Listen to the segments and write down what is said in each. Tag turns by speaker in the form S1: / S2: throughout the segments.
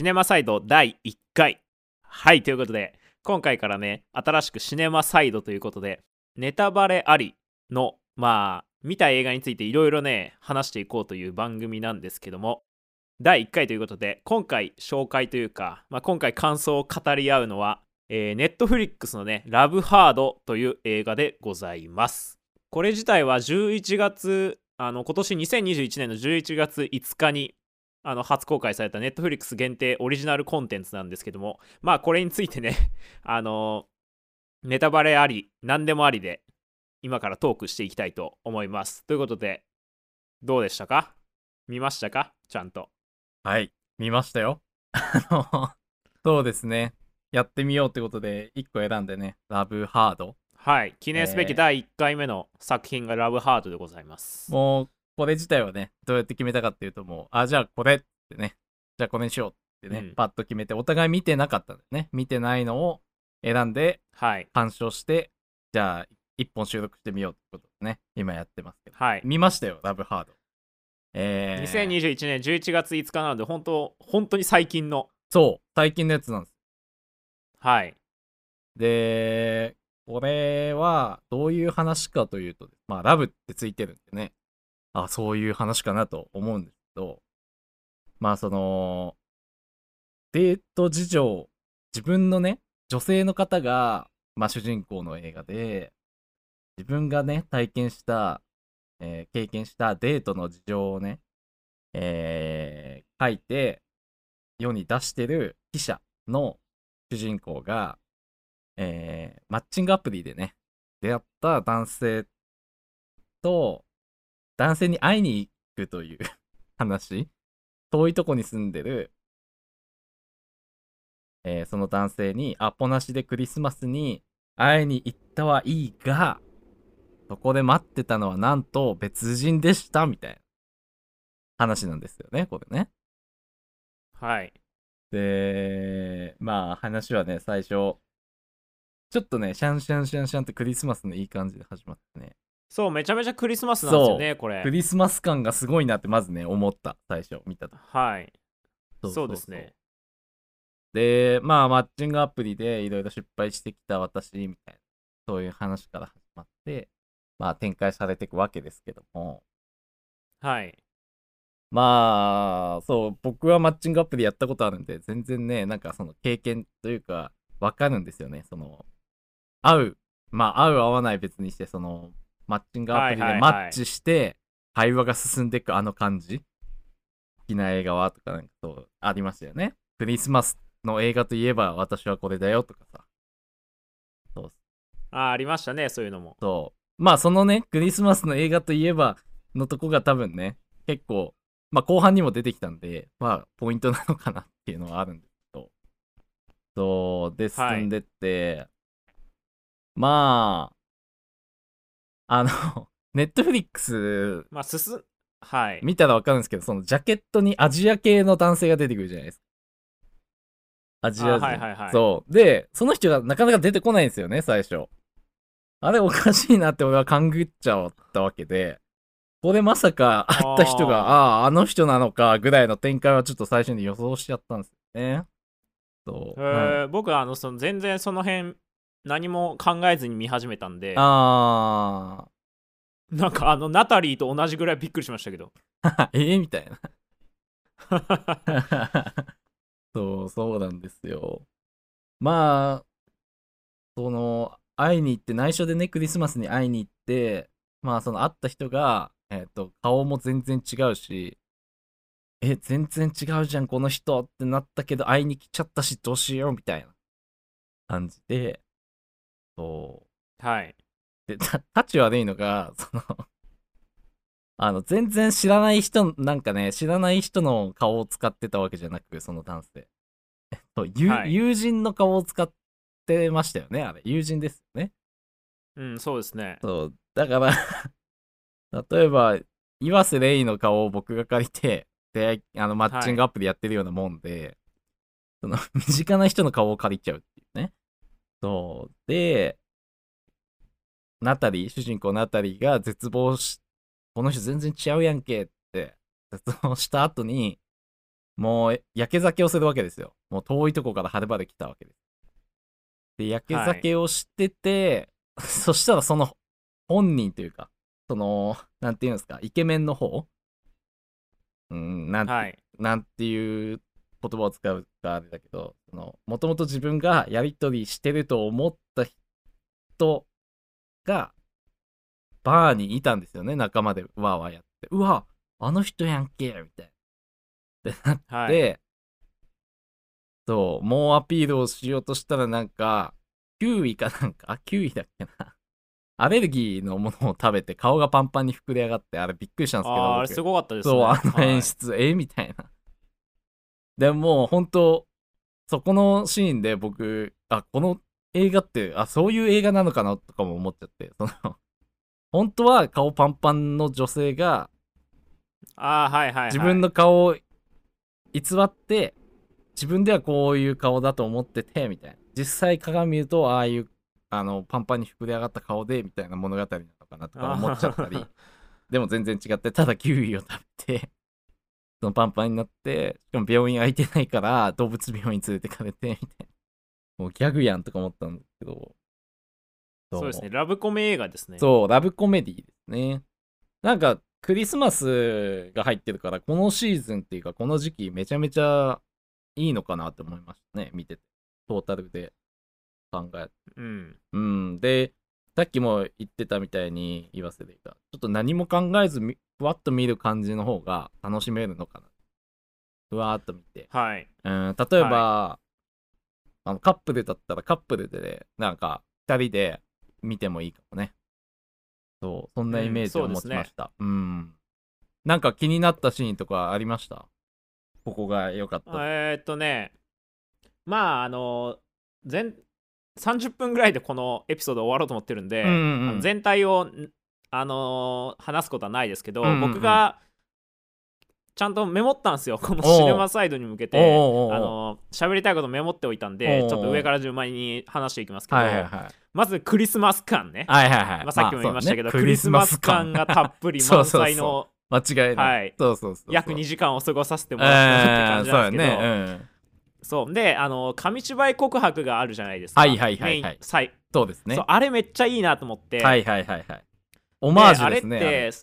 S1: シネマサイド第1回はいということで今回からね新しくシネマサイドということでネタバレありのまあ見た映画についていろいろね話していこうという番組なんですけども第1回ということで今回紹介というか、まあ、今回感想を語り合うのはえー、ネットフリックスのね、ラブハードという映画でございます。これ自体は11月、あの今年2021年の11月5日にあの初公開されたネットフリックス限定オリジナルコンテンツなんですけども、まあこれについてね、あのネタバレあり、何でもありで、今からトークしていきたいと思います。ということで、どうでしたか？見ましたか？ちゃんと。
S2: はい、見ましたよ。あの、そうですね。やってみようってことで1個選んでね、ラブハード。
S1: はい、記念すべき第1回目の作品がラブハードでございます。
S2: もう、これ自体はね、どうやって決めたかっていうと、もう、あ、じゃあこれってね、じゃあこれにしようってね、うん、パッと決めて、お互い見てなかったんだよね。見てないのを選んで、
S1: はい、
S2: 鑑賞して、じゃあ1本収録してみようってことでね、今やってますけど。
S1: はい。
S2: 見ましたよ、ラブハード。
S1: えー、2021年11月5日なので、本当、本当に最近の。
S2: そう、最近のやつなんです。
S1: はい。
S2: で、これはどういう話かというと、まあ、ラブってついてるんでね、あ、そういう話かなと思うんですけど、まあ、その、デート事情、自分のね、女性の方が、まあ、主人公の映画で、自分がね、体験した、えー、経験したデートの事情をね、えー、書いて、世に出してる記者の主人公が、えー、マッチングアプリでね、出会った男性と、男性に会いに行くという 話、遠いとこに住んでる、えー、その男性に、アポなしでクリスマスに会いに行ったはいいが、そこで待ってたのはなんと別人でした、みたいな話なんですよね、これね。
S1: はい。
S2: で、まあ話はね、最初、ちょっとね、シャンシャンシャンシャンってクリスマスのいい感じで始まってね。
S1: そう、めちゃめちゃクリスマスなんですよね、これ。
S2: クリスマス感がすごいなってまずね、思った、最初見たと。
S1: はいそうですね。
S2: で、まあ、マッチングアプリでいろいろ失敗してきた私みたいな、そういう話から始まって、まあ、展開されていくわけですけども。
S1: はい。
S2: まあ、そう、僕はマッチングアプリやったことあるんで、全然ね、なんかその経験というか、わかるんですよね。その、合う、まあ、合う合わない別にして、その、マッチングアプリでマッチして、会話が進んでいくあの感じ？好きな映画はとかなんかそう、ありましたよね。クリスマスの映画といえば、私はこれだよとかさ。
S1: そうあ、ありましたね、そういうのも。
S2: そう。まあ、そのね、クリスマスの映画といえばのとこが多分ね、結構まあ、後半にも出てきたんで、まあ、ポイントなのかなっていうのはあるんですけど、そう、で、進んでって、はい、まあ、あの、ネットフリックス、
S1: まあ、進はい。
S2: 見たらわかるんですけど、そのジャケットにアジア系の男性が出てくるじゃないですか。アジア人。はいはいはい。そう。で、その人がなかなか出てこないんですよね、最初。あれおかしいなって俺は勘ぐっちゃったわけで、これまさか会った人が、ああ、あの人なのかぐらいの展開はちょっと最初に予想しちゃったんですよね。
S1: そう。えー、僕はあのその全然その辺何も考えずに見始めたんで。
S2: ああ。
S1: なんかあのナタリーと同じぐらいびっくりしましたけど。
S2: ええみたいな。そう、そうなんですよ。まあ、その、会いに行って、内緒でね、クリスマスに会いに行って、まあ、その会った人が、えっ、ー、と、顔も全然違うし、え、全然違うじゃん、この人ってなったけど、会いに来ちゃったし、どうしよう、みたいな感じで、そ
S1: う。はい。
S2: で、た、タチ悪いのが、そのあの、全然知らない人、なんかね、知らない人の顔を使ってたわけじゃなく、その男性。えっと、はい、友人の顔を使ってましたよね、あれ。友人ですよね。
S1: うん、そうですね。
S2: そう。だから 例えば、岩瀬レイの顔を僕が借りて、で、あの、マッチングアプリやってるようなもんで、はい、その、身近な人の顔を借りちゃう。そう。で、ナタリー、主人公ナタリーが絶望し、この人全然違うやんけって絶望した後に、もう焼け酒をするわけですよ。もう遠いとこからはるばる来たわけです。で、焼け酒をしてて、そしたらその本人というか、その、なんていうんですか、イケメンの方うん、なんて、
S1: はい
S2: なんていう言葉を使うかあれだけど、その、もともと自分がやりとりしてると思った人が、バーにいたんですよね、仲間でわーわーやって。うわ、あの人やんけみたいな。ってなって、
S1: はい
S2: そう、もうアピールをしようとしたらなんか、9位かなんか、あ、9位だっけな。アレルギーのものを食べて顔がパンパンに膨れ上がって、あれびっくりしたんですけど、僕
S1: あれすごかったですね
S2: そう、あの
S1: はい
S2: 演出、え？みたいな。でも本当そこのシーンで僕、あ、この映画って、あ、そういう映画なのかなとかも思っちゃって、その、本当は顔パンパンの女性が
S1: あーはいはい、はい、
S2: 自分の顔を偽って、自分ではこういう顔だと思ってて、みたいな。実際鏡見ると、ああいう、あの、パンパンに膨れ上がった顔で、みたいな物語なのかなとか思っちゃったり。でも全然違って、ただキウイを食べて、そのパンパンになって、しかも病院空いてないから、動物病院連れてかれて、みたいな。もうギャグやんとか思ったんですけど。
S1: そうですねラブコメ映画ですね
S2: そう、ラブコメディですね。なんか、クリスマスが入ってるから、このシーズンっていうか、この時期めちゃめちゃいいのかなって思いましたね、見てて。トータルで考えて。
S1: うん
S2: うん。で、さっきも言ってたみたいに言わせていた。ちょっと何も考えずみ、ふわっと見る感じの方が楽しめるのかな。ふわっと見て。
S1: はい
S2: うん、例えば、あのカップルだったらカップルで、なんか、二人で見てもいいかもね。そう、そんなイメージを持ちました。うん。なんか気になったシーンとかありました？ここが良かった。
S1: えーっとねまああの全30分ぐらいでこのエピソード終わろうと思ってるんで、
S2: うんうん
S1: 全体をんあのー話すことはないですけど、
S2: うんうんうん。
S1: 僕がちゃんとメモったんですよ。このシネマサイドに向けて。あのー喋りたいことメモっておいたんでちょっと上から順番に話していきますけど、
S2: はいはいはい。
S1: まずクリスマス感ね、
S2: はいはいはい。
S1: まあ、さっきも言いましたけど、
S2: あそうね。
S1: クリスマス感がたっぷり満載の
S2: 間違いない。
S1: はい。
S2: そうそうそう。
S1: 約2時間を過ごさせても
S2: え
S1: らったって
S2: ー、そう
S1: 感じなん
S2: や
S1: ですけど、
S2: ね。うん。
S1: そう。であの紙芝居告白があるじゃないですか。
S2: はいはいはいはい。そうですね。
S1: あれめっちゃいいなと思って、
S2: はいはいはいはい。オマージュですね。
S1: あれって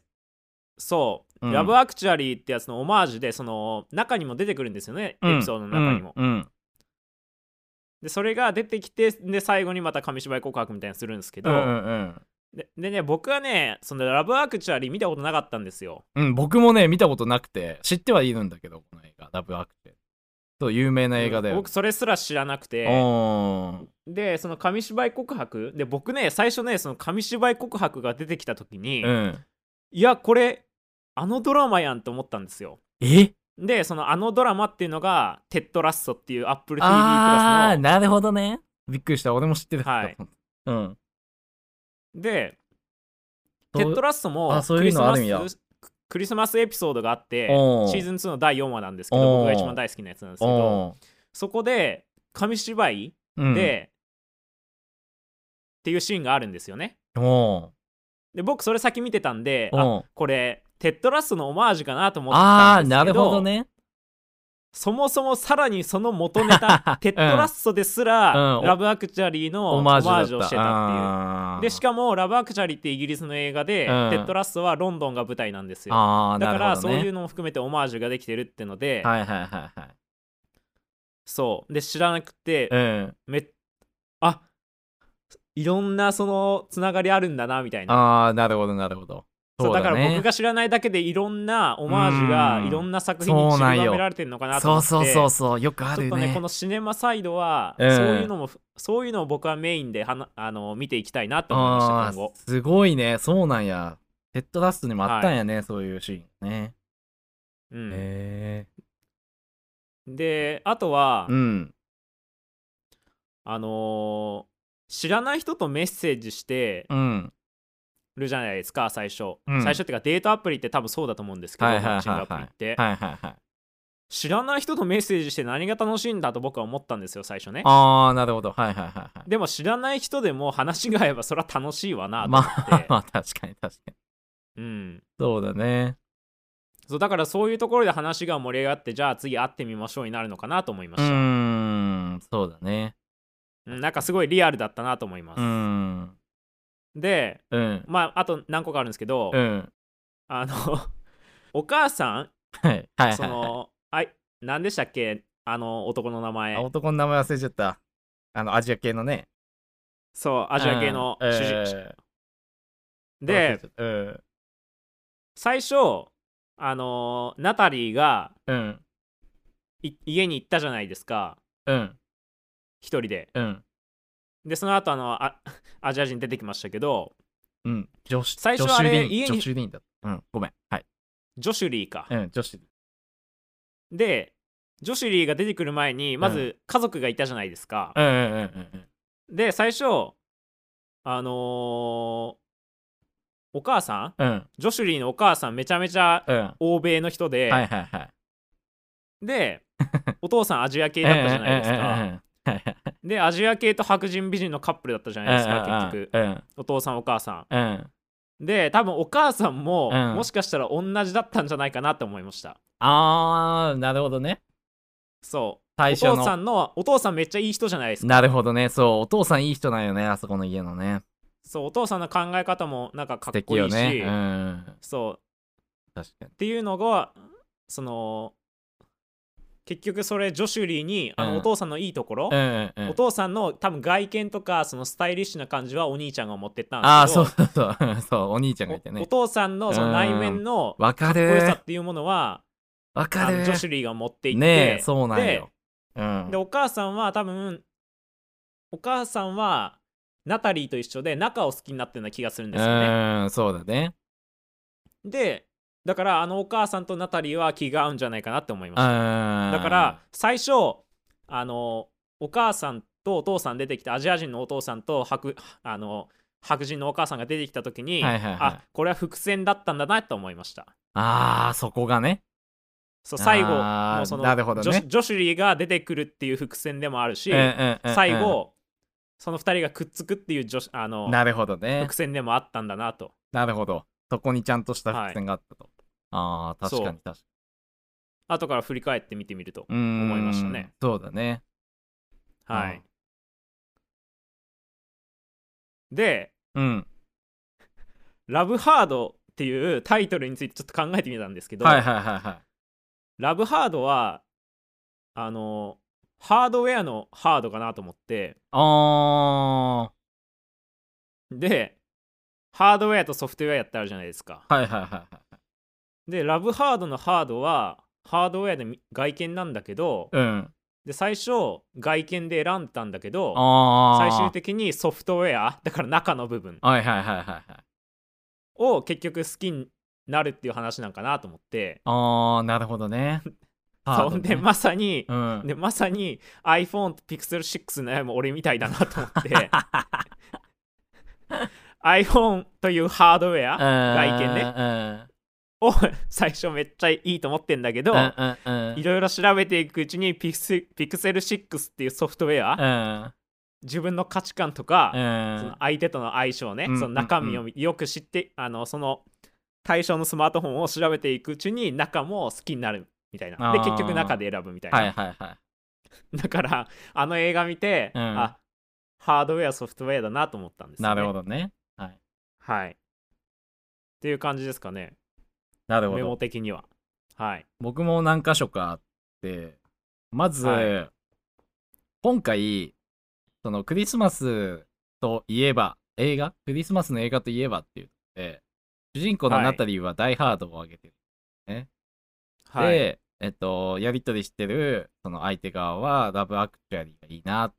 S1: そう、
S2: うん。
S1: ラブアクチュアリーってやつのオマージュでその中にも出てくるんですよね、
S2: うん。
S1: エピソードの中にも、
S2: うん。うん。
S1: でそれが出てきてで最後にまた紙芝居告白みたいにするんですけど、
S2: うんうん
S1: ででね僕はねそのラブアクチュアリー見たことなかったんですよ。
S2: うん、うん、僕もね見たことなくて知ってはいるんだけどこの映画ラブアクテそう有名な映画だよ、
S1: 僕それすら知らなくてでその紙芝居告白？で僕ね最初ねその紙芝居告白が出てきた時に、
S2: うん。
S1: いやこれあのドラマやんと思ったんですよ。
S2: え？
S1: でそのあのドラマっていうのがテッドラッソっていう Apple TV プラスの
S2: あーなるほどね。びっくりした。俺も知ってる
S1: はい。
S2: うん。
S1: でテッドラッソも
S2: あそういう
S1: クリスマ
S2: のあるんや。
S1: スクリスマスエピソードがあってシーズン2の第4話なんですけど僕が一番大好きなやつなんですけど
S2: お
S1: そこで紙芝居で、っていうシーンがあるんですよね。で僕それ先見てたんでこれテッドラッソのオマージュかなと思って
S2: あ
S1: たんですけど
S2: ーなるほどね。
S1: そもそもさらにその元ネタ テッドラッソですら、
S2: うん。
S1: ラブアクチュアリーの
S2: オ
S1: オマ
S2: マージュ
S1: をしてたっていう。でしかもラブアクチュアリーってイギリスの映画で、
S2: うん。
S1: テッドラッソはロンドンが舞台なんですよ。だからそういうのも含めてオマージュができてるってので、
S2: はいはいはいはい。
S1: そう。で知らなくて、
S2: うん。
S1: めあいろんなそのつながりあるんだなみたいな。
S2: ああなるほどなるほど。
S1: そうだから
S2: ね
S1: 僕が知らないだけでいろんなオマージュが
S2: うん。
S1: いろんな作品に散りばめられてるのかなと
S2: そう
S1: 思って。
S2: そうそうそうよくある
S1: ちょっとねこ
S2: ね
S1: のシネマサイドは、
S2: うん。
S1: そういうのもそういうのを僕はメインではなあの見ていきたいなと思いました
S2: あ
S1: 今後
S2: ーすごいね。そうなんや。ヘッドラストにもあったんやね、そういうシーンね。
S1: うん。
S2: へ
S1: であとは、
S2: えうん。
S1: あのー知らない人とメッセージして
S2: うん
S1: るじゃないですか最初、
S2: うん。
S1: 最初っていうかデートアプリって多分そうだと思うんですけど、
S2: はいはいはいはい。
S1: マッチングアプリって、
S2: はいはいはい。
S1: 知らない人とメッセージして何が楽しいんだと僕は思ったんですよ最初ね。
S2: ああなるほど。はいはいはいはい。
S1: でも知らない人でも話が合えばそれは楽しいわなと思
S2: ま
S1: って、
S2: あまあ確かに確かに。
S1: うん、
S2: そうだね。
S1: そうだからそういうところで話が盛り上がってじゃあ次会ってみましょうになるのかなと思いま
S2: う
S1: した、
S2: ーん、そうだね。
S1: うんなんかすごいリアルだったなと思います、
S2: うーん。
S1: で
S2: うん。
S1: まああと何個かあるんですけど、
S2: うん。
S1: あの お母さん
S2: はい。
S1: そのあい何でしたっけ？あの男の名前
S2: あ男の名前忘れちゃった。あの、アジア系のね。
S1: そうアジア系の
S2: うん
S1: 主人公、
S2: えー
S1: で。最初あのナタリーが家に行ったじゃないですか
S2: うん。
S1: 一人で
S2: うん。
S1: でその後あのあアジア人出てきましたけど
S2: うん。女子、
S1: 最初あれ家に
S2: ジョシュリンだった。うん。ごめん。はい。
S1: ジョシュリーか、
S2: うん。女子。
S1: でジョシュリーが出てくる前にまず家族がいたじゃないですか、
S2: うんうんうんうんうん。
S1: で最初あのーお母さん
S2: うん。
S1: ジョシュリーのお母さんめちゃめちゃ
S2: うん。
S1: 欧米の人で、
S2: はいはいはい。
S1: でお父さんアジア系だったじゃないですかでアジア系と白人美人のカップルだったじゃないですか結局
S2: うん
S1: お父さんお母さ
S2: うん。
S1: んで多分お母さんも、
S2: うん
S1: もしかしたら同じだったんじゃないかなって思いました
S2: あー、なるほどね。
S1: そう
S2: 最初
S1: お父さ
S2: の。
S1: んのお父さんめっちゃいい人じゃないですか
S2: なるほどね。そう。お父さんいい人なんよね。あそこの家のね。
S1: そうお父さんの考え方もなんかか
S2: 素
S1: っこいいし、
S2: ね。うん。
S1: そう
S2: 確かに。
S1: っていうのがその結局それジョシュリーにあ
S2: うん
S1: のお父さんのいいところ、
S2: うんうんうん
S1: お。父さんの多分外見とかそのスタイリッシュな感じはお兄ちゃんが持ってったん
S2: ああ、
S1: ですけど
S2: そうそうそう。そう、お兄ちゃんがいて
S1: おお
S2: ね。
S1: 父さんのその内面のかっこよさ
S2: る
S1: っていうものは
S2: わかる
S1: ジョシュリーが持っていって、
S2: ねえ、そうなんよ。うん。
S1: でお母さんは多分お母さんはナタリーと一緒で仲を好きになってるような気がするんですよね。
S2: うん、そうだね。
S1: でだからあのお母さんとナタリーは気が合うんじゃないかなって思いました。
S2: だ
S1: だから、最初あのお母さんとお父さん出てきてアジア人のお父さんと白あの白人のお母さんが出てきた時に、
S2: はいはいはい
S1: あこれは伏線だったんだなと思いました
S2: ああ、そこがね。
S1: そう最後のその
S2: なるほどね
S1: ジョシジョシュリーが出てくるっていう伏線でもあるし、
S2: うんうんうんうん
S1: 最後その2人がくっつくっていうジョシあの
S2: なるほどね
S1: 伏。線でもあったんだなと
S2: なるほど。そこにちゃんとした伏線があったと。ああ、確かに確か
S1: 後から振り返って見てみると思いましたね。
S2: そうだね。
S1: はい、
S2: うん
S1: で
S2: うん。
S1: 「ラブハード」っていうタイトルについてちょっと考えてみたんですけど、
S2: はいはいはいはい。
S1: ラブハードはあのハードウェアのハードかなと思って
S2: あ
S1: でハードウェアとソフトウェアってあるじゃないですか
S2: ー。はいはいはいはい。
S1: でラブハードのハードはハードウェアでみ外見なんだけど
S2: うん。
S1: で最初外見で選んだんだけど。最終的にソフトウェアだから中の部分。を結局好きになるっていう話なんかなと思って
S2: ああ、なるほどね。
S1: そうでまさに
S2: うん。
S1: でまさに iPhone と Pixel6 悩む俺みたいだなと思って iPhone というハードウェア外見ね
S2: ね。
S1: を 最初めっちゃいいと思ってんだけどいろいろ調べていくうちに Pixel- Pixel6 っていうソフトウェア
S2: うん。
S1: 自分の価値観とか
S2: うん。
S1: その相手との相性ね
S2: うん
S1: その中身をよく知ってあのその対象のスマートフォンを調べていくうちに中も好きになるみたいな。で結局中で選ぶみたいな、
S2: はいはいはい。
S1: だからあの映画見て、
S2: うん。
S1: あハードウェアソフトウェアだなと思ったんですよ、ね、
S2: なるほどね。はい。
S1: はい。っていう感じですかね
S2: なるほ
S1: メモ
S2: ど。
S1: 的にははい
S2: 僕も何箇所かあって、まず、
S1: はい
S2: 今回、そのクリスマスといえば、映画？クリスマスの映画といえばっていうので、主人公の
S1: はい
S2: ナタリーはダイハードを上げてる。
S1: はい
S2: で、えっと、やりとりしてるその相手側はラブアクチュアリーがいいな。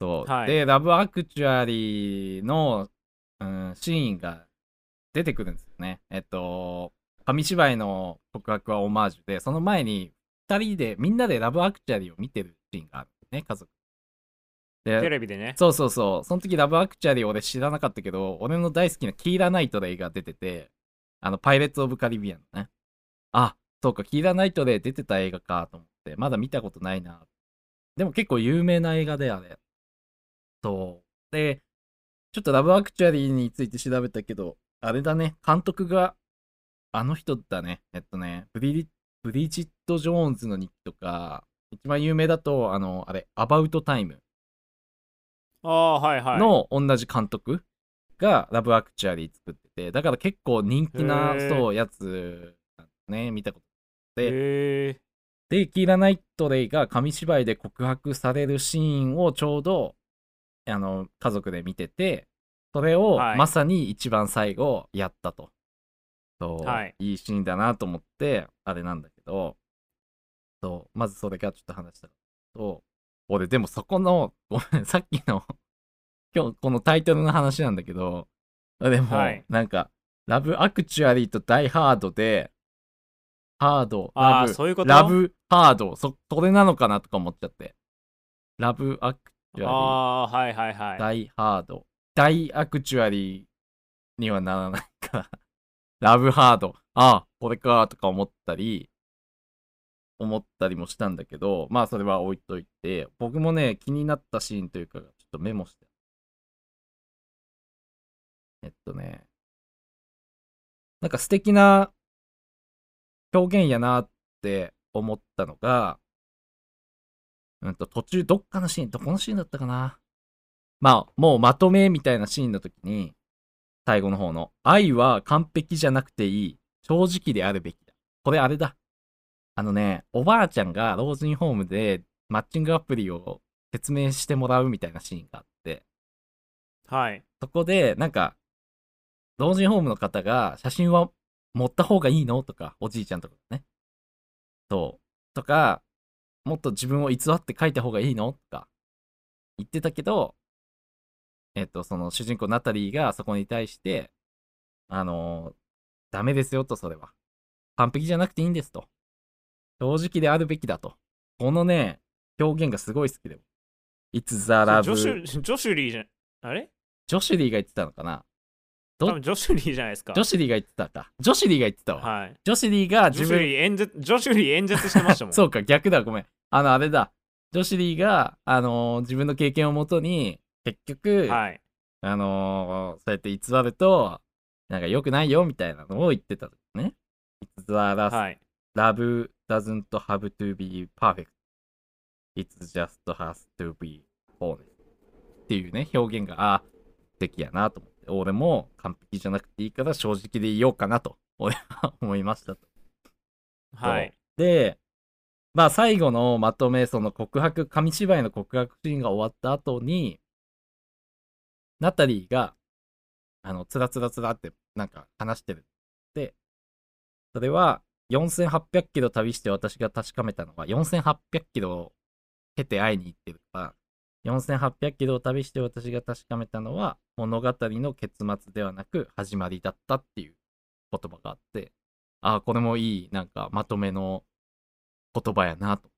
S2: そう。
S1: はい
S2: で、ラブアクチュアリーの、うん、シーンが出てくるんですよね。えっと、紙芝居の告白はオマージュで、その前に2人で、みんなでラブアクチュアリーを見てるシーンがあるんですね、家族。
S1: テ
S2: で、
S1: レビでね
S2: そうそうそう。その時ラブアクチュアリー俺知らなかったけど、俺の大好きなキーラナイトレイが出てて、あの、パイレーツ・オブ・カリビアンのね。あ、そうか、キーラナイトレイ出てた映画かと思って、まだ見たことないな。でも結構有名な映画であれ。そう。で、ちょっとラブアクチュアリーについて調べたけど、あれだね、監督が、あの人だね。えっとね、ブリブリジット・ジョーンズの日記とか、一番有名だと、あの、あれ、アバウト・タイム
S1: ああはいはい。
S2: の同じ監督がラブ・アクチュアリー作ってて、だから結構人気な、そう、やつね、見たことでで、キーラ・ナイトレイが紙芝居で告白されるシーンをちょうど、あの、家族で見てて、それを
S1: はい。
S2: まさに一番最後やったと。そう、
S1: はい。
S2: いいシーンだなと思って、あれなんだけど、そう、まずそれがちょっと話したと、俺でもそこの、ごめん、さっきの、今日このタイトルの話なんだけど、でも、
S1: はい。
S2: なんか、ラブアクチュアリーとダイハードで、ハード、
S1: あ
S2: ラブ、
S1: ーそういうこと？
S2: ラブハード、そ、それなのかなとか思っちゃって。ラブアクチュア
S1: ああーはいはい
S2: リー、
S1: はい。
S2: ダイハード、ダイアクチュアリーにはならないか、ラブハード、ああ、これかとか思ったり、思ったりもしたんだけど、まあそれは置いといて、僕もね、気になったシーンというか、ちょっとメモして。えっとね、なんか素敵な表現やなって思ったのが、うんと途中どっかのシーン、どこのシーンだったかな？まあ、もうまとめみたいなシーンの時に、最後の方の、愛は完璧じゃなくていい、正直であるべきだ。これあれだ。あのね、おばあちゃんが老人ホームでマッチングアプリを説明してもらうみたいなシーンがあって、
S1: はい
S2: そこで、なんか、老人ホームの方が、写真は持った方がいいの？とか、おじいちゃんとかね。そう。とか、もっと自分を偽って書いた方がいいの？とか、言ってたけど、えっ、と、その主人公ナタリーがそこに対して、あのーダメですよと、それは。完璧じゃなくていいんですと。正直であるべきだと。このね、表現がすごい好きで。It's the
S1: ジ.ョシュジョシュリーじゃあれ？
S2: ジョシュリーが言ってたのかな？ど
S1: 多分ジョシュリーじゃないですか
S2: ジョシュリーが言ってたか。ジョシュリーが言ってたわ。
S1: はい
S2: ジョシュリーが
S1: ジョ
S2: 自分、
S1: シュリー演説ジョシュリー演説してましたもん
S2: そうか、逆だ、ごめん。あの、あれだ。ジョシュリーが、あのー自分の経験をもとに、結局、
S1: はい
S2: あのーそうやって偽ると、なんか良くないよ、みたいなのを言ってた時ね。It's the last
S1: はい
S2: love doesn't have to be perfect. It just has to be honest. っていうね、表現が、あ、素敵やなと思って、俺も完璧じゃなくていいから正直でいようかなと、俺は思いましたと。
S1: はい
S2: で、まあ最後のまとめ、その告白、紙芝居の告白シーンが終わった後に、ナタリーが、あの、つらつらつらってなんか話してる。で、それは、4800キロ旅して私が確かめたのは、4800キロを経て会いに行ってるから、4800キロを旅して私が確かめたのは、物語の結末ではなく始まりだったっていう言葉があって、ああ、これもいい、なんかまとめの言葉やなと。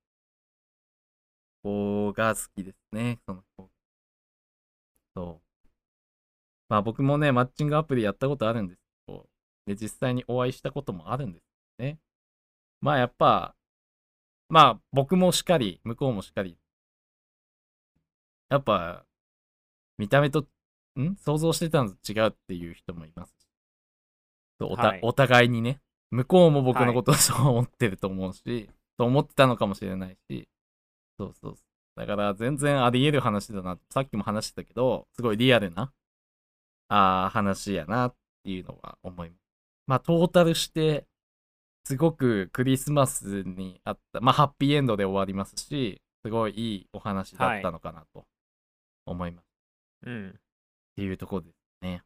S2: ここが好きですね、そのそう。まあ僕もね、マッチングアプリやったことあるんですけど、で、実際にお会いしたこともあるんですね。まあやっぱ、まあ僕もしかり、向こうもしかり、やっぱ、見た目と、ん？想像してたのと違うっていう人もいますおた
S1: はい。
S2: お互いにね、向こうも僕のことをそう思ってると思うし、と思ってたのかもしれないし、そうそうそう。だから全然あり得る話だな。さっきも話してたけど、すごいリアルな、あー話やなっていうのは思います。まあトータルして、すごくクリスマスにあった、まあハッピーエンドで終わりますし、すごいいいお話だったのかなと思います。
S1: うん
S2: っていうところですね。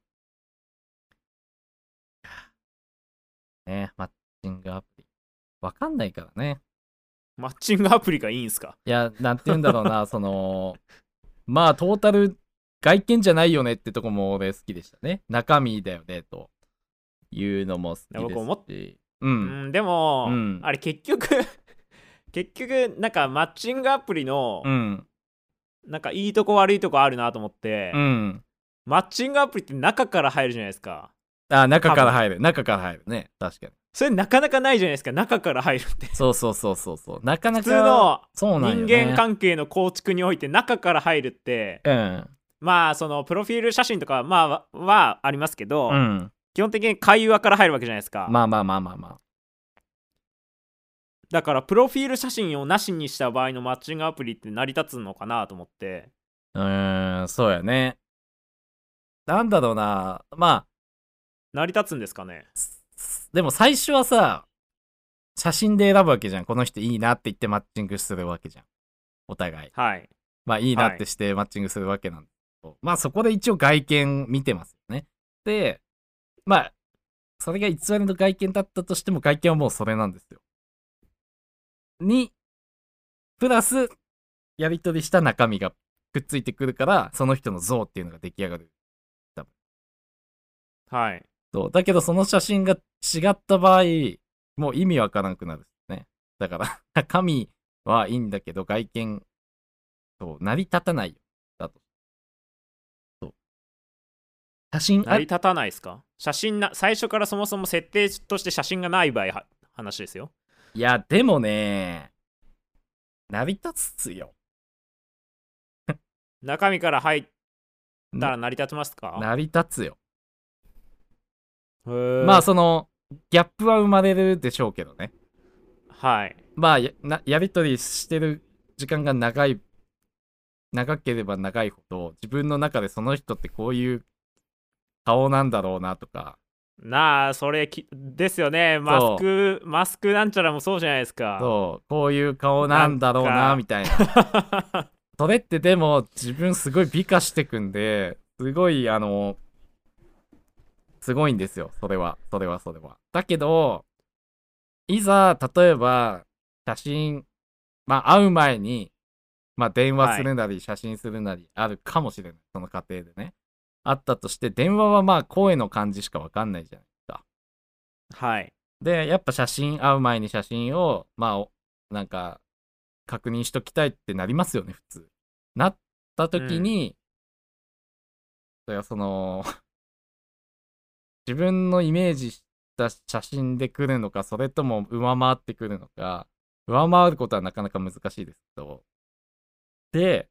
S2: ね、マッチングアプリ。わかんないからね。
S1: マッチングアプリがいいんすか？
S2: いや、なんて言うんだろうな、その、まあ、トータル、外見じゃないよねってとこも俺好きでしたね。中身だよね、というのも好きですし。う。
S1: うんんでも、
S2: うん
S1: あれ結局 結局なんかマッチングアプリの、
S2: うん。
S1: なんかいいとこ悪いとこあるなと思って、
S2: うん。
S1: マッチングアプリって中から入るじゃないですか
S2: あ、中から入る。中から入るね。確かに。
S1: それなかなかないじゃないですか中から入るって
S2: そうそうそうそうそう。なかなか。
S1: 普通の人
S2: ね、
S1: 間関係の構築において中から入るって
S2: うん。
S1: まあそのプロフィール写真とかまあははありますけど、
S2: うん。
S1: 基本的に会話から入るわけじゃないですか、
S2: まあまあまあまあま
S1: だからプロフィール写真をなしにした場合のマッチングアプリって成り立つのかなと思って
S2: あ。うーん、そうやね。なんだろうな。ま
S1: 成り立つんですかね
S2: でも最初はさ、写真で選ぶわけじゃん。この人いいなって言ってマッチングするわけじゃん。お互い。
S1: はい
S2: まあいいなってしてマッチングするわけなんだけど、まあそこで一応外見見てますよね。で、まあ、それが偽りの外見だったとしても外見はもうそれなんですよ。に、プラス、やり取りした中身がくっついてくるから、その人の像っていうのが出来上がる。
S1: はい
S2: そう。だけどその写真が違った場合、もう意味わからなくなるね。だから、中身はいいんだけど、外見、そう、成り立たないよ。写真？あ？
S1: 成り立たないですか？写真な最初からそもそも設定として写真がない場合は話ですよ。
S2: いや、でもね、成り立つっすよ。
S1: 中身から入ったら成り立ちますか？
S2: 成り立つよ。まあ、その、ギャップは生まれるでしょうけどね。
S1: はい。
S2: まあ、やなやりとりしてる時間が長い、長ければ長いほど、自分の中でその人ってこういう顔なんだろうなとか、
S1: なあそれきですよね。マスクマスクなんちゃらもそうじゃないですか。
S2: そう、こういう顔なんだろう
S1: な
S2: みたいな。それってでも、自分すごい美化してくんで、すごい、あの、すごいんですよ、それは、それは、それは。だけど、いざ、例えば、写真、まあ、会う前に、まあ、電話するなり、写真するなり、あるかもしれない、その過程でね。あったとして、電話はまあ、声の感じしかわかんないじゃないですか。
S1: はい
S2: で、やっぱ写真、会う前に写真を、まあお、なんか、確認しときたいってなりますよね、普通。なった時に、それはその、自分のイメージした写真で来るのか、それとも上回ってくるのか、上回ることはなかなか難しいですけど、で、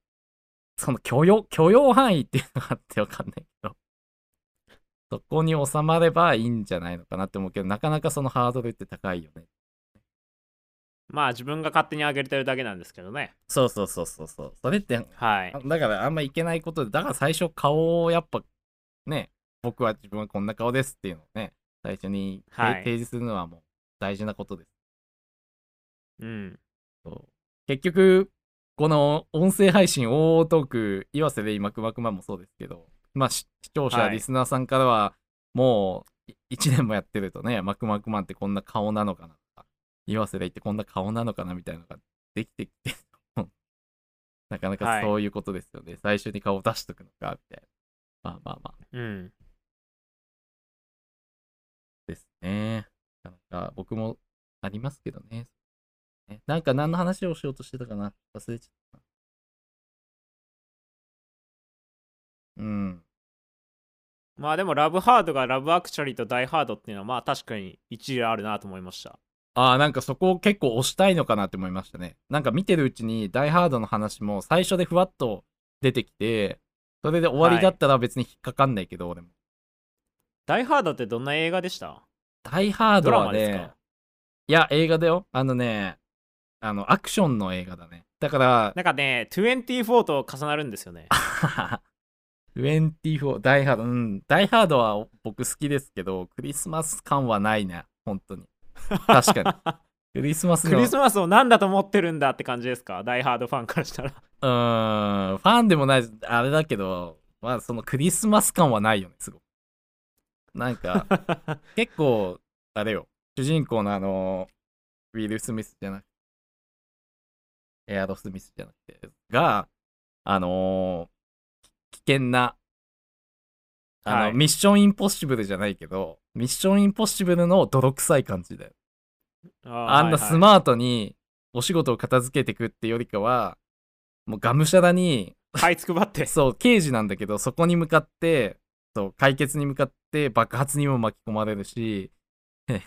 S2: その許容、許容範囲っていうのがあってわかんないけど、そこに収まればいいんじゃないのかなって思うけど、なかなかそのハードルって高いよね。
S1: まあ自分が勝手に上げてるだけなんですけどね
S2: そうそうそうそうそう。それって、
S1: はい
S2: だからあんまいけないことで、だから最初顔をやっぱね、僕は自分はこんな顔ですっていうのをね、最初に、
S1: はい
S2: 提示するのはもう大事なことです。
S1: うん
S2: そう結局、この音声配信、大トーク、岩瀬で今、くまくまもそうですけど、まあ、し視聴者、
S1: はい
S2: リスナーさんからは、もう、1年もやってるとね、マクマクマンってこんな顔なのかなとか、岩瀬でってこんな顔なのかなみたいなのができてきて、なかなか
S1: はい
S2: そういうことですよね。最初に顔出しとくのか、みたいな。まあまあまあ、
S1: うん
S2: ですね。なかなか僕もありますけどね。ねなんか何の話をしようとしてたかな忘れちゃったな。うん。
S1: まあでもラブハードがラブアクチャリーとダイハードっていうのはまあ確かに一理あるなと思いました
S2: ああ、なんかそこを結構押したいのかなって思いましたね。なんか見てるうちに、ダイハードの話も最初でふわっと出てきて、それで終わりだったら別に引っかかんないけど、俺も。
S1: ダイハードってどんな映画でした？
S2: ダイハードはね
S1: マですか、
S2: いや、映画だよ。あのね、あの、アクションの映画だね。だから、
S1: なんかね24と重なるんですよね
S2: 24、ダイハード、うん、ダイハードは僕好きですけど、クリスマス感はないね、本当に。確かに。クリスマスの
S1: クリスマスを何だと思ってるんだって感じですか？ダイハードファンからしたら
S2: うーん、ファンでもない、あれだけど、まあ、そのクリスマス感はないよね、すごく。なんか、結構、あれよ、主人公のあの、ウィル・スミスじゃなくて、エアロスミスじゃなくて、が、あのー危険な、あの、
S1: はい。
S2: ミッションインポッシブルじゃないけど、ミッションインポッシブルの泥臭い感じだよ。あんなス
S1: ー
S2: マートにお仕事を片付けてくってよりかは、もうがむしゃらに、
S1: はいつくばって。
S2: そう、刑事なんだけど、そこに向かって、そう、解決に向かって爆発にも巻き込まれるし、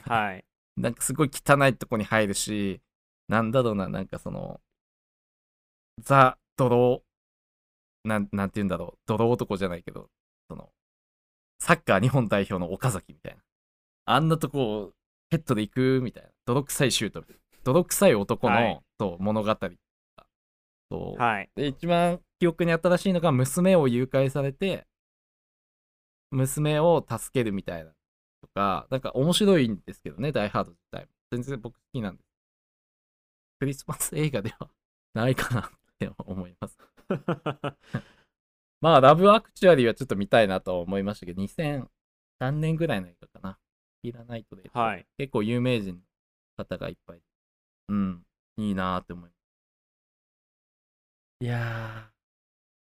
S1: はい。
S2: なんかすごい汚いとこに入るし、なんだろうな、なんかその、ザ・ドロー、なん、なんて言うんだろう、ドロー男じゃないけど、その、サッカー日本代表の岡崎みたいな。あんなとこ、ヘッドで行くみたいな。泥臭いシュート。泥臭い男の、
S1: はい
S2: そう物語。そう
S1: はい
S2: で、一番記憶に新しいのが、娘を誘拐されて、娘を助けるみたいなとか、なんか面白いんですけどね、ダイハード自体も。全然僕好きなんです。クリスマス映画ではないかなって思います。まあ、ラブアクチュアリーはちょっと見たいなとは思いましたけど、2003年ぐらいの映画かな。キーラナイトで。
S1: はい
S2: 結構有名人の方がいっぱい。うん、いいなーって思います。いや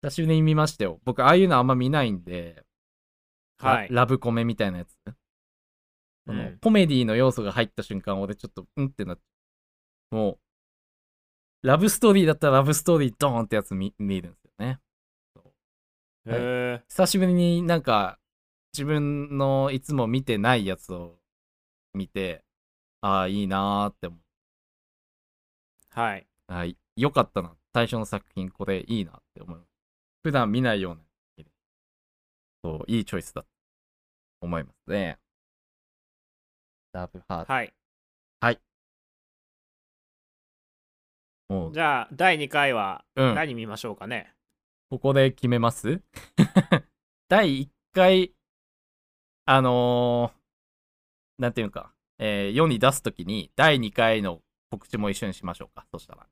S2: ー、久しぶりに見ましたよ。僕、ああいうのあんま見ないんで、
S1: はい
S2: ララブコメみたいなやつ。その
S1: うん
S2: コメディの要素が入った瞬間、俺ちょっと、うんってなって、もう、ラブストーリーだったらラブストーリードーンってやつ見見るんですよね。
S1: へえ
S2: 久しぶりになんか、自分のいつも見てないやつを見て、ああ、いいなーって思う。
S1: はい
S2: はい。よかったな。最初の作品、これいいなって思います。普段見ないような。そう、いいチョイスだと思いますね。ラブハート。
S1: はいじゃあ第2回は
S2: うん。
S1: 何見ましょうかね、
S2: ここで決めます？第1回、あのー、なんていうのか、えー世に出すときに、第2回の告知も一緒にしましょうか。そしたら。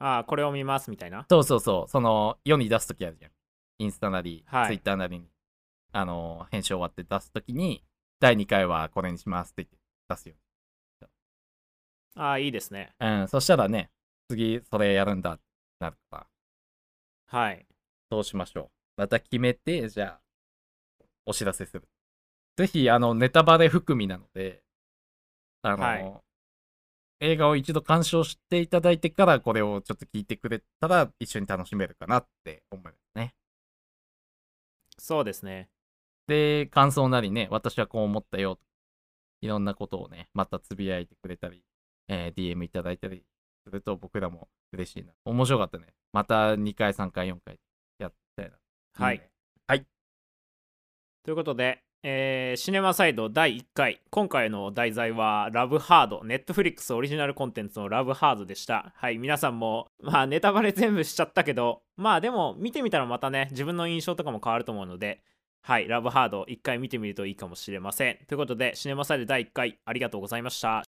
S1: ああこれを見ますみたいな？
S2: そうそうそう、その、世に出すときあるじゃん。インスタなり、
S1: はい
S2: ツイッターなりに、あのー編集終わって出すときに、第2回はこれにしますって言って出すよ。
S1: ああいいですね
S2: うん、そしたらね、次それやるんだってなるから、
S1: はい
S2: そうしましょう。また決めて、じゃあ、お知らせする。ぜひ、あの、ネタバレ含みなので、あの、
S1: はい
S2: 映画を一度鑑賞していただいてから、これをちょっと聞いてくれたら、一緒に楽しめるかなって思いますね。
S1: そうですね
S2: で、感想なりね、私はこう思ったよ。いろんなことをね、またつぶやいてくれたり、えー DM いただいたりすると僕らも嬉しいな。面白かったね。また2回、3回、4回やったいな。
S1: はい。
S2: いね。はい。
S1: ということで、えーシネマサイド第1回。今回の題材はラブハード。ネットフリックスオリジナルコンテンツのラブハードでした。はい。皆さんもまあネタバレ全部しちゃったけどまあでも見てみたらまたね自分の印象とかも変わると思うのではい。ラブハード1回見てみるといいかもしれません。ということでシネマサイド第1回ありがとうございました